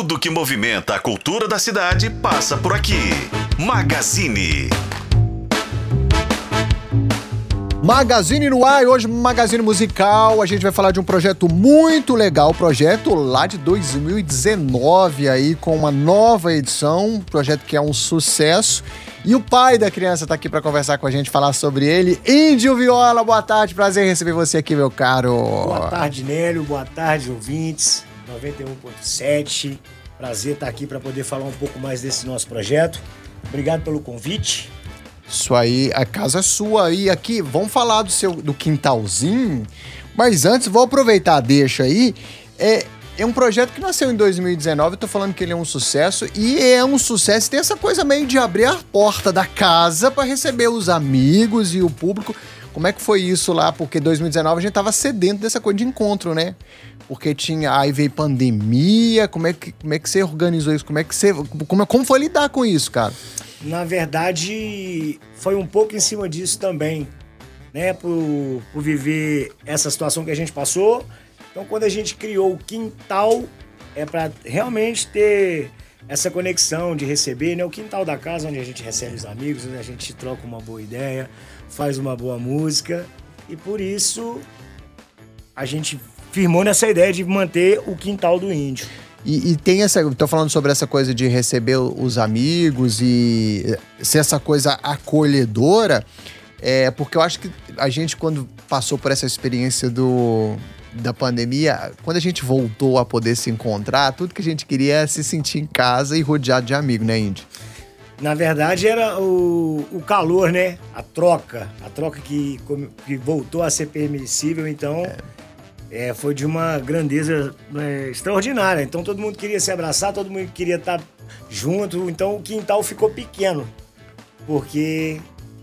Tudo que movimenta a cultura da cidade passa por aqui. Magazine. Magazine no ar, hoje Magazine Musical. A gente vai falar de um projeto muito legal, projeto lá de 2019 aí com uma nova edição, um projeto que é um sucesso. E o pai da criança tá aqui para conversar com a gente, falar sobre ele. Índio Viola, boa tarde, prazer receber você aqui, meu caro. Boa tarde, Nélio, boa tarde, ouvintes. 91.7. Prazer estar aqui para poder falar um pouco mais desse nosso projeto. Obrigado pelo convite. Isso aí, a casa é sua aí. Aqui, vamos falar do seu do quintalzinho. Mas antes, vou aproveitar, deixa aí. É, é um projeto que nasceu em 2019, eu tô falando que ele é um sucesso e é um sucesso. Tem essa coisa meio de abrir a porta da casa para receber os amigos e o público. Como é que foi isso lá? Porque 2019 a gente tava sedento dessa coisa de encontro, né? Porque tinha aí veio pandemia, como é que como é que você organizou isso? Como é que você como, como foi lidar com isso, cara? Na verdade, foi um pouco em cima disso também, né? Por, por viver essa situação que a gente passou. Então, quando a gente criou o quintal, é para realmente ter essa conexão de receber, né? O quintal da casa, onde a gente recebe os amigos, onde a gente troca uma boa ideia, faz uma boa música. E por isso, a gente firmou nessa ideia de manter o quintal do índio. E, e, tem essa. Tô falando sobre essa coisa de receber os amigos e ser essa coisa acolhedora. É, porque eu acho que a gente, quando passou por essa experiência do, da pandemia, quando a gente voltou a poder se encontrar, tudo que a gente queria é se sentir em casa e rodeado de amigos, né, Indy? Na verdade, era o, o calor, né? A troca. A troca que, que voltou a ser permissível, então. É é, foi de uma grandeza é, extraordinária. Então todo mundo queria se abraçar, todo mundo queria estar junto. Então o quintal ficou pequeno, porque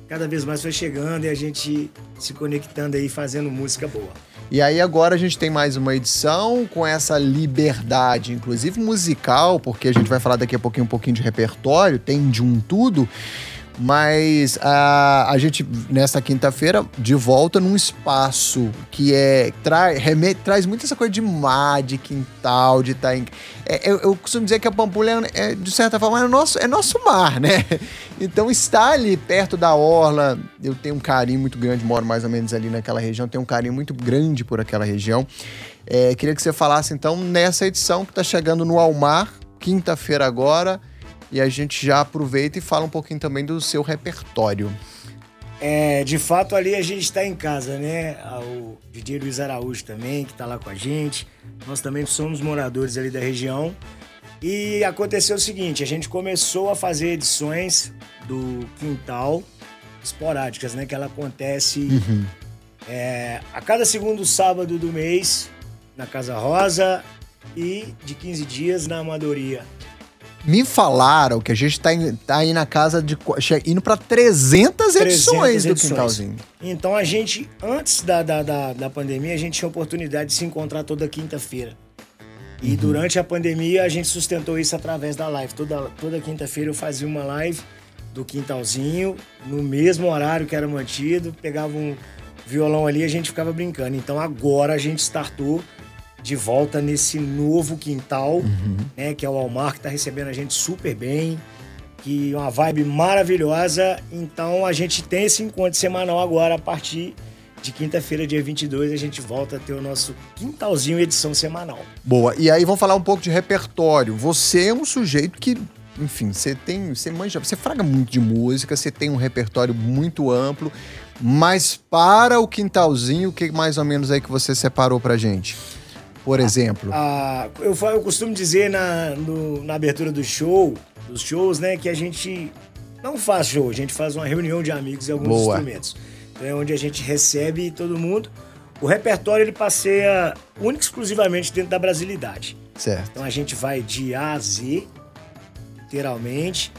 cada vez mais foi chegando e a gente se conectando aí, fazendo música boa. E aí agora a gente tem mais uma edição com essa liberdade, inclusive musical, porque a gente vai falar daqui a pouquinho um pouquinho de repertório, tem de um tudo. Mas a, a gente, nesta quinta-feira, de volta num espaço que é. Tra, traz muito essa coisa de mar, de quintal, de estar tá. É, eu, eu, costumo dizer que a Pampulha, é, de certa forma, é nosso, é nosso mar, né? Então, estar ali perto da orla, eu tenho um carinho muito grande, moro mais ou menos ali naquela região, tenho um carinho muito grande por aquela região. É, queria que você falasse, então, nessa edição que está chegando no Almar, quinta-feira agora e a gente já aproveita e fala um pouquinho também do seu repertório. É, de fato, ali a gente está em casa, né? O DJ Luiz Araújo também, que está lá com a gente. Nós também somos moradores ali da região. E aconteceu o seguinte: a gente começou a fazer edições do Quintal esporádicas, né? Que ela acontece uhum. é, a cada segundo sábado do mês na Casa Rosa e de 15 dias na Amadoria. Me falaram que a gente tá, em, tá aí na casa de. indo para 300, 300 edições do Quintalzinho. Então a gente, antes da, da, da, da, pandemia, a gente tinha oportunidade de se encontrar toda quinta-feira. E uhum. durante a pandemia a gente sustentou isso através da live. Toda, toda quinta-feira eu fazia uma live do quintalzinho, no mesmo horário que era mantido, pegava um violão ali e a gente ficava brincando. Então agora a gente startou de volta nesse novo quintal, uhum. né? Que é o Almar, que está recebendo a gente super bem, que é uma vibe maravilhosa. Então a gente tem esse encontro semanal agora, a partir de quinta-feira, dia 22, a gente volta a ter o nosso quintalzinho edição semanal. Boa. E aí vamos falar um pouco de repertório. Você é um sujeito que enfim, você tem, você manja, você fraga muito de música, você tem um repertório muito amplo, mas para o quintalzinho, o que mais ou menos aí que você separou pra gente? Por exemplo? Ah, eu, eu costumo dizer na, no, na abertura do show, dos shows, né, que a gente não faz show, a gente faz uma reunião de amigos e alguns Boa. instrumentos. Então é onde a gente recebe todo mundo. O repertório ele passeia único exclusivamente dentro da brasilidade. Certo. Então a gente vai de A a Z, literalmente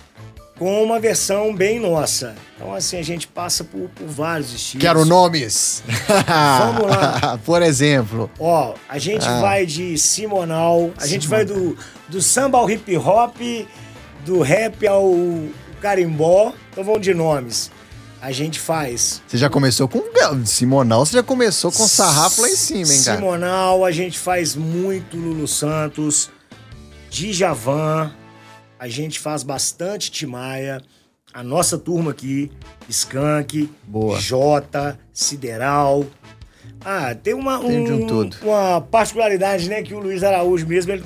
com uma versão bem nossa. Então, assim, a gente passa por, por vários estilos. Quero nomes! Vamos lá. por exemplo. Ó, a gente ah. vai de Simonal, a gente vai do, do samba ao hip hop, do rap ao carimbó. Então vamos de nomes. A gente faz. Você já começou com Simonal, você já começou com sarrafo lá em cima, hein, cara? Simonal, a gente faz muito Lulu Santos. Djavan, a gente faz bastante Timaya, a nossa turma aqui, Skank, Boa. Jota, Sideral. Ah, tem uma, Tem de um um- tudo. uma particularidade, né, que o Luiz Araújo mesmo, ele,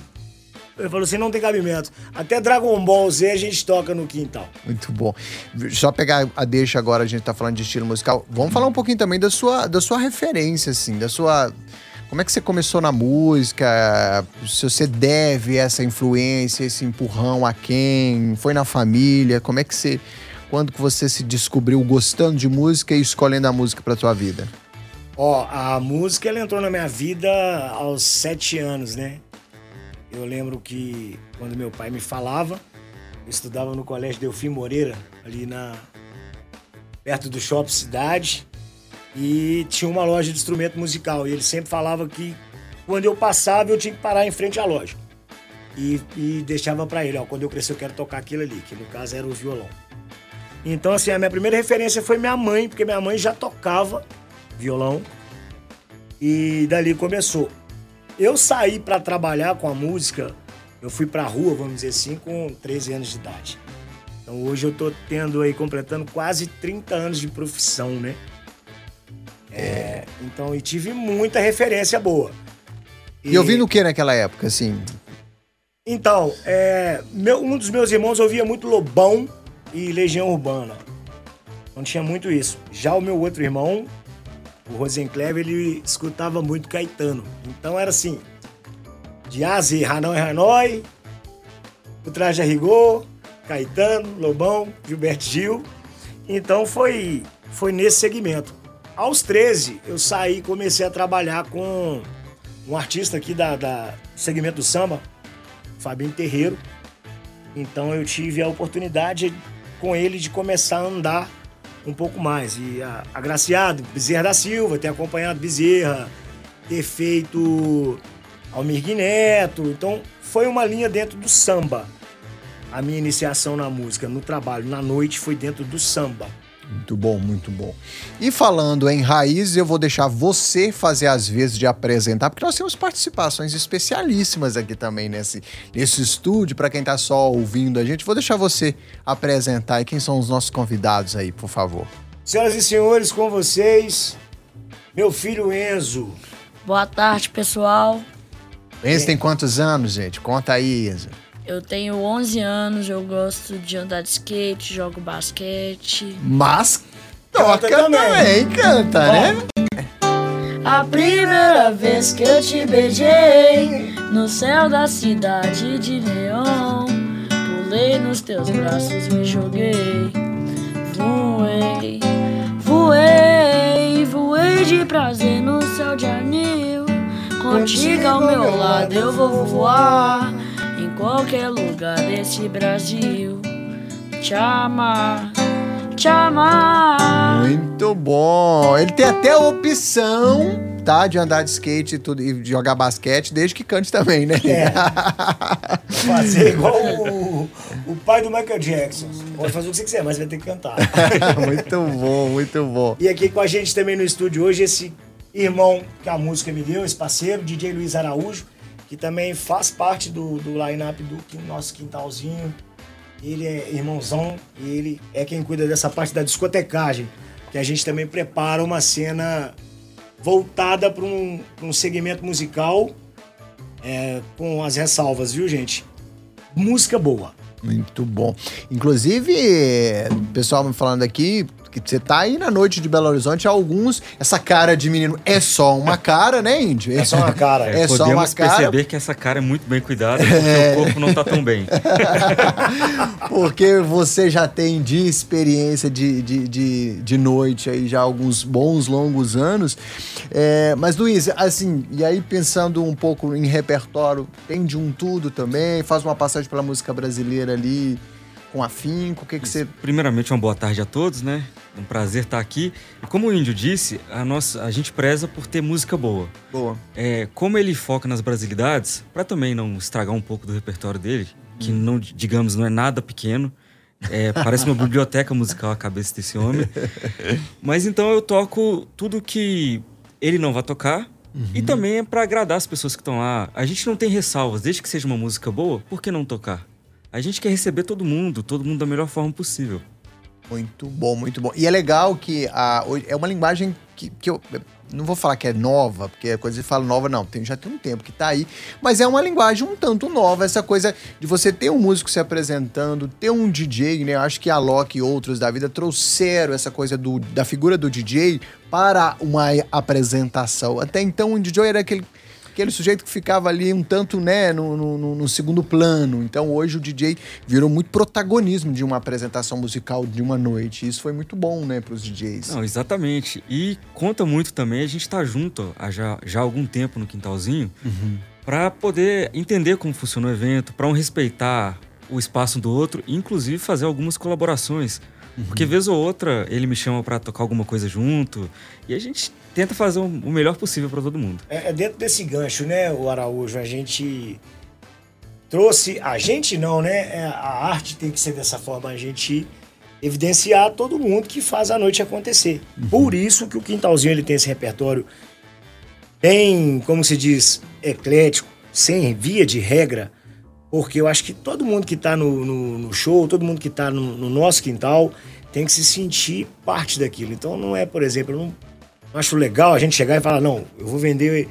ele falou assim, não tem cabimento. Até Dragon Ball Z a gente toca no quintal. Muito bom. Só pegar a deixa agora, a gente tá falando de estilo musical. Vamos falar um pouquinho também da sua, da sua referência, assim, da sua. Como é que você começou na música? Se você deve essa influência, esse empurrão a quem? Foi na família? Como é que você. Quando que você se descobriu gostando de música e escolhendo a música pra tua vida? Ó, a música ela entrou na minha vida aos sete anos, né? Eu lembro que quando meu pai me falava, eu estudava no colégio Delfim Moreira, ali na perto do Shopping Cidade, e tinha uma loja de instrumento musical. E ele sempre falava que quando eu passava eu tinha que parar em frente à loja. E, e deixava pra ele, ó, quando eu crescer eu quero tocar aquilo ali, que no caso era o violão. Então, assim, a minha primeira referência foi minha mãe, porque minha mãe já tocava violão. E dali começou. Eu saí para trabalhar com a música, eu fui pra rua, vamos dizer assim, com 13 anos de idade. Então hoje eu tô tendo aí, completando quase 30 anos de profissão, né? É, então, e tive muita referência boa. E ouvindo o que naquela época, assim? Então, é, meu- um dos meus irmãos ouvia muito Lobão e Legião Urbana. Não tinha muito isso. Já o meu outro irmão, o Rosencleve, ele escutava muito Caetano. Então era assim, de A a Z, Hanoi Hanoi, o Traje a Rigor, Caetano, Lobão, Gilberto Gil. Então foi, foi nesse segmento. Aos 13, eu saí e comecei a trabalhar com um artista aqui da, da segmento do samba, Fabinho Terreiro. Então eu tive a oportunidade com ele de começar a andar um pouco mais. E a, agraciado, Bezerra da Silva, ter acompanhado Bezerra, ter feito Almir Neto. Então foi uma linha dentro do samba. A minha iniciação na música, no trabalho, na noite, foi dentro do samba. Muito bom, muito bom. E falando em raízes, eu vou deixar você fazer as vezes de apresentar, porque nós temos participações especialíssimas aqui também nesse, nesse estúdio, para quem tá só ouvindo a gente. Vou deixar você apresentar e quem são os nossos convidados aí, por favor. Senhoras e senhores, com vocês, meu filho Enzo. Boa tarde, pessoal. Enzo tem quantos anos, gente? Conta aí, Enzo. Eu tenho 11 anos, eu gosto de andar de skate, jogo basquete. Mas Canta toca também. também, canta, né? A primeira vez que eu te beijei no céu da cidade de neon, pulei nos teus braços, me joguei, voei, voei, voei de prazer no céu de anil. Contigo ao meu lado eu vou voar qualquer lugar desse Brasil. Te amar, te amar. Muito bom. Ele tem até a opção, tá? De andar de skate e, tudo, e de jogar basquete, desde que cante também, né? Fazer igual o, o pai do Michael Jackson. Pode fazer o que você quiser, mas vai ter que cantar. muito bom, muito bom. E aqui com a gente também no estúdio hoje, esse irmão que a música me deu, esse parceiro, DJ Luiz Araújo, que também faz parte do, do line-up do nosso quintalzinho. Ele é irmãozão e ele é quem cuida dessa parte da discotecagem. Que a gente também prepara uma cena voltada para um, um segmento musical é, com as ressalvas, viu, gente? Música boa. Muito bom. Inclusive, o pessoal me falando aqui que você tá aí na noite de Belo Horizonte, alguns, essa cara de menino é só uma cara, né, Índio? É só uma cara. É só Podemos uma cara. perceber que essa cara é muito bem cuidada porque o corpo não tá tão bem. Porque você já tem de experiência de, de, de, de noite aí já alguns bons, longos anos. É, mas, Luiz, assim, e aí pensando um pouco em repertório, tem de um tudo também, faz uma passagem pela música brasileira ali com afinco, o que que você... Primeiramente, uma boa tarde a todos, né? É um prazer estar aqui. E como o Índio disse, a, nossa, a gente preza por ter música boa. Boa. É, como ele foca nas brasilidades, para também não estragar um pouco do repertório dele, que não, digamos, não é nada pequeno. É, parece uma biblioteca musical a cabeça desse homem. Mas então eu toco tudo que ele não vai tocar E também é pra agradar as pessoas que estão lá. A gente não tem ressalvas, desde que seja uma música boa, por que não tocar? A gente quer receber todo mundo, todo mundo da melhor forma possível. Muito bom, muito bom. E é legal que a, é uma linguagem que, que eu não vou falar que é nova, porque é coisa que fala nova, não. Tem, já tem um tempo que tá aí. Mas é uma linguagem um tanto nova, essa coisa de você ter um músico se apresentando, ter um DJ, né? Eu acho que a Loki e outros da vida trouxeram essa coisa do, da figura do DJ para uma apresentação. Até então, o DJ era aquele aquele sujeito que ficava ali um tanto, né, no, no, no, segundo plano. Então hoje o DJ virou muito protagonismo de uma apresentação musical de uma noite. Isso foi muito bom, né, para os DJs. Não, exatamente. E conta muito também a gente tá junto há já, já algum tempo no quintalzinho uhum. para poder entender como funciona o evento, para um respeitar o espaço do outro, inclusive fazer algumas colaborações. Uhum. Porque vez ou outra ele me chama para tocar alguma coisa junto e a gente tenta fazer o melhor possível para todo mundo. É, é, dentro desse gancho, né, o Araújo, a gente trouxe, a gente não, né? É, a arte tem que ser dessa forma, a gente evidenciar todo mundo que faz a noite acontecer. Uhum. Por isso que o Quintalzinho ele tem esse repertório bem, como se diz, eclético, sem via de regra, porque eu acho que todo mundo que está no, no, no, show, todo mundo que está no, no, nosso quintal, tem que se sentir parte daquilo. Então não é, por exemplo, eu não acho legal a gente chegar e falar, não, eu vou vender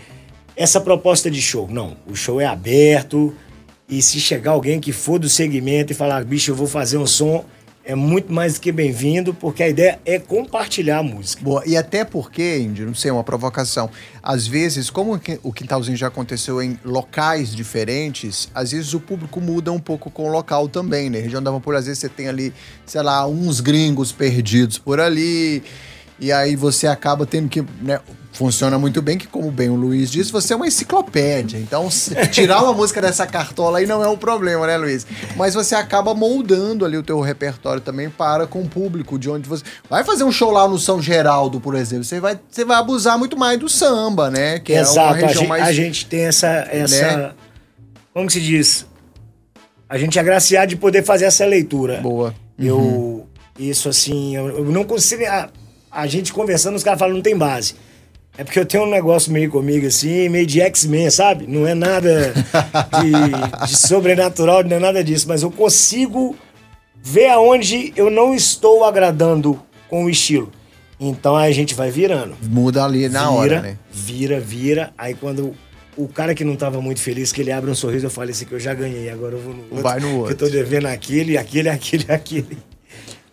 essa proposta de show. Não, o show é aberto e se chegar alguém que for do segmento e falar, bicho, eu vou fazer um som é muito mais que bem-vindo, porque a ideia é compartilhar a música. Boa, e até porque, Indy, não sei, uma provocação. Às vezes, como o Quintalzinho já aconteceu em locais diferentes, às vezes o público muda um pouco com o local também, né? Região da Pampulha, às vezes você tem ali, sei lá, uns gringos perdidos por ali, e aí você acaba tendo que, né, funciona muito bem, que como bem o Luiz disse, você é uma enciclopédia. Então, tirar uma música dessa cartola aí não é um problema, né, Luiz? Mas você acaba moldando ali o teu repertório também para com o público, de onde você... Vai fazer um show lá no São Geraldo, por exemplo, você vai, você vai abusar muito mais do samba, né? Que Exato, é uma região a gente, mais... a gente tem essa... essa né? Como se diz? A gente é agraciado de poder fazer essa leitura. Boa. Eu... Uhum. Isso, assim, eu, eu não consigo... A, a gente conversando, os caras falam, não tem base. É porque eu tenho um negócio meio comigo assim, meio de X-Men, sabe? Não é nada de, de, sobrenatural, não é nada disso, mas eu consigo ver aonde eu não estou agradando com o estilo. Então aí a gente vai virando. Muda ali na vira, hora, né? Vira, vira. Aí quando o cara que não estava muito feliz, que ele abre um sorriso, eu falo assim que eu já ganhei, agora eu vou no outro. Vai no outro. Que eu tô devendo aquele, aquele, aquele, aquele.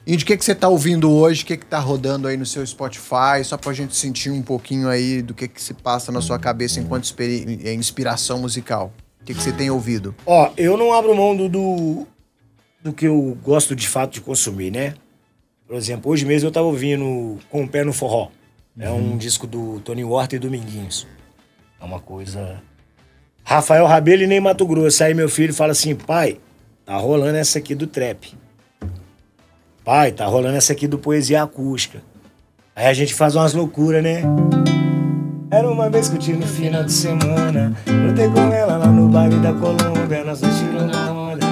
Indy, o que, que você está ouvindo hoje? O que, que tá rodando aí no seu Spotify? Só pra gente sentir um pouquinho aí do que, que se passa na sua cabeça enquanto é, inspiração musical. O que, que você tem ouvido? Ó, eu não abro mão do, do, do que eu gosto de fato de consumir, né? Por exemplo, hoje mesmo eu tava ouvindo Com o Pé no Forró. É um uhum. disco do Tony Horta e Dominguinhos. É uma coisa. Rafael Rabelo e nem Mato Grosso. Aí meu filho fala assim: pai, tá rolando essa aqui do trap. Pai, tá rolando essa aqui do Poesia Acústica. Aí a gente faz umas loucuras, né? Era uma vez que eu tive no final de semana. Tenho com ela lá no baile da Colômbia, nós dois tirando onda.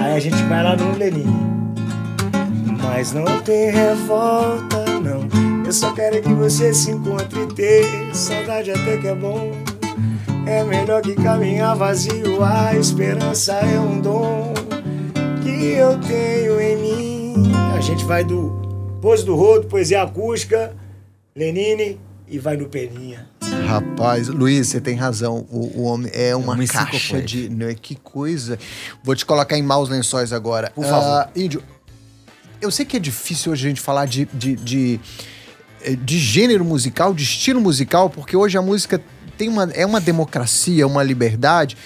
Aí a gente vai lá no Lenin. Mas não tem revolta, não. Eu só quero que você se encontre e ter saudade até que é bom. É melhor que caminhar vazio, a esperança é um dom que eu tenho em mim. A gente vai do Pose do Rodo, Poesia Acústica, Lenine e vai no Peninha. Rapaz, Luiz, você tem razão. O, o homem é uma, é uma caixa de. Né, que coisa. Vou te colocar em maus lençóis agora. Por favor. Uh, Índio, eu sei que é difícil hoje a gente falar de, de, de, de gênero musical, de estilo musical, porque hoje a música tem uma, é uma democracia, uma liberdade.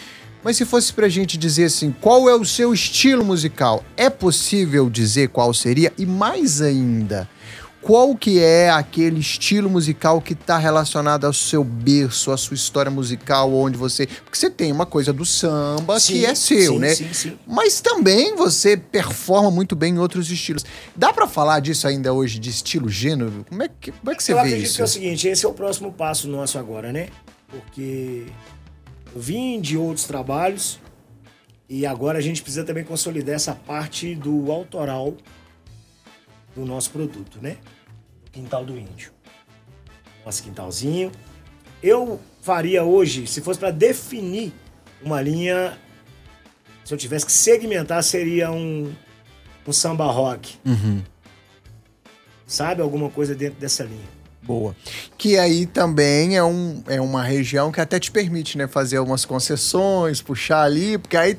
Mas se fosse pra gente dizer assim, qual é o seu estilo musical? É possível dizer qual seria? E mais ainda, qual que é aquele estilo musical que está relacionado ao seu berço, à sua história musical, onde você... Porque você tem uma coisa do samba sim, que é seu, sim, né? Sim, sim. Mas também você performa muito bem em outros estilos. Dá para falar disso ainda hoje, de estilo, gênero? Como é que, como é que você Eu vê isso? que é o seguinte, esse é o próximo passo nosso agora, né? Porque eu vim de outros trabalhos e agora a gente precisa também consolidar essa parte do autoral do nosso produto, né? Quintal do Índio. Nosso quintalzinho. eu faria hoje, se fosse para definir uma linha, se eu tivesse que segmentar, seria um, um samba rock. Sabe? Alguma coisa dentro dessa linha. Boa. Que aí também é, um, é uma região que até te permite, né, fazer algumas concessões, puxar ali, porque aí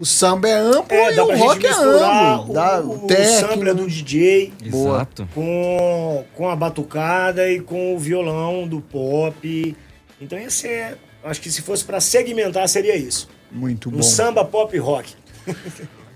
o samba é amplo É, e o rock é amplo. o, Dá o, o técnico. sampler do DJ Boa. Exato. com, com a batucada e com o violão do pop. Então ia ser. Acho que se fosse pra segmentar, seria isso. Muito Um bom. samba pop rock.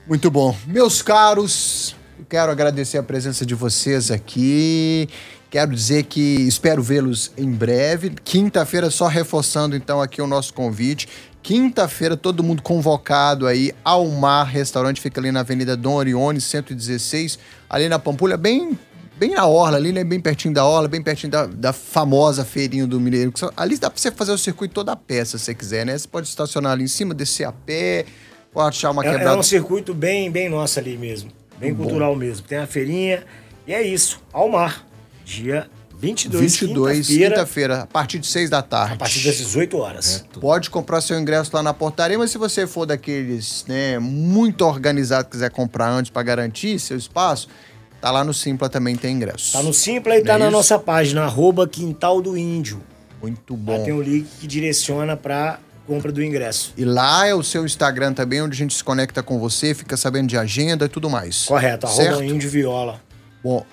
Muito bom. Meus caros, eu quero agradecer a presença de vocês aqui. Quero dizer que espero vê-los em breve. Quinta-feira, só reforçando então aqui o nosso convite. Quinta-feira, todo mundo convocado aí ao Mar Restaurante, fica ali na Avenida Dom Orione, 116, ali na Pampulha, bem, bem na Orla, ali, né? Bem pertinho da Orla, bem pertinho da, da famosa feirinha do Mineiro. Ali dá pra você fazer o circuito toda a pé, se você quiser, né? Você pode estacionar ali em cima, descer a pé, pode achar uma É, quebrada. é um circuito bem, bem nosso ali mesmo. Bem cultural mesmo. Tem a feirinha. E é isso. Ao mar. Dia 22, 22, quinta-feira, quinta-feira, a partir de 6 da tarde. a partir das 18 horas. Pode comprar seu ingresso lá na portaria, mas se você for daqueles, né, muito organizado, quiser comprar antes para garantir seu espaço, tá lá no Simpla também tem ingresso. Tá no Simpla e tá É na isso? nossa página, arroba Quintal do Índio. Muito Lá bom. tem um link que direciona pra compra do ingresso. E lá é o seu Instagram também, onde a gente se conecta com você, fica sabendo de agenda e tudo mais. Correto, Certo? arroba Índio Viola. Bom,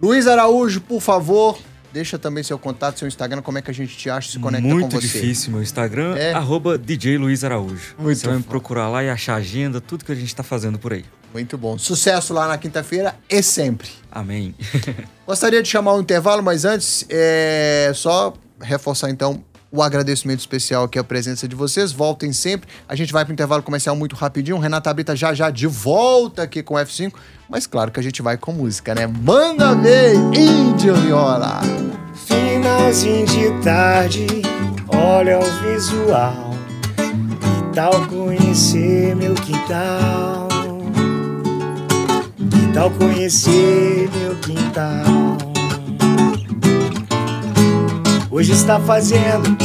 Luiz Araújo, por favor, deixa também seu contato, seu Instagram, como é que a gente te acha e se conecta Muito com você. difícil. Meu Instagram É? arroba DJ Luiz Araújo. Muito Você vai me procurar lá e achar agenda, tudo que a gente tá fazendo por aí. Muito bom. Sucesso lá na quinta-feira e sempre. Amém. Gostaria de chamar um intervalo, mas antes, é só reforçar então o agradecimento especial aqui, a presença de vocês. Voltem sempre. A gente vai para o intervalo comercial muito rapidinho. Renata Brita já já de volta aqui com o F5. Mas claro que a gente vai com música, né? Manda ver, Índio Viola! Finalzinho de tarde, olha o visual. Que tal conhecer meu quintal? Que tal conhecer meu quintal? Hoje está fazendo,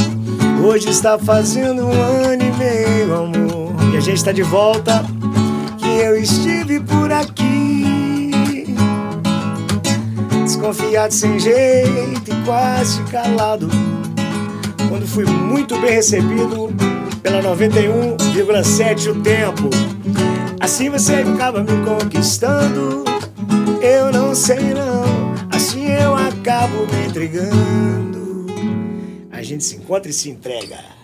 hoje está fazendo um ano e meio, amor. E a gente está de volta, que eu estive por aqui. Desconfiado sem jeito e quase calado. Quando fui muito bem recebido pela 91,7 o tempo. Assim você acaba me conquistando. Eu não sei não. Assim eu acabo me entregando. Gente se encontra e se entrega.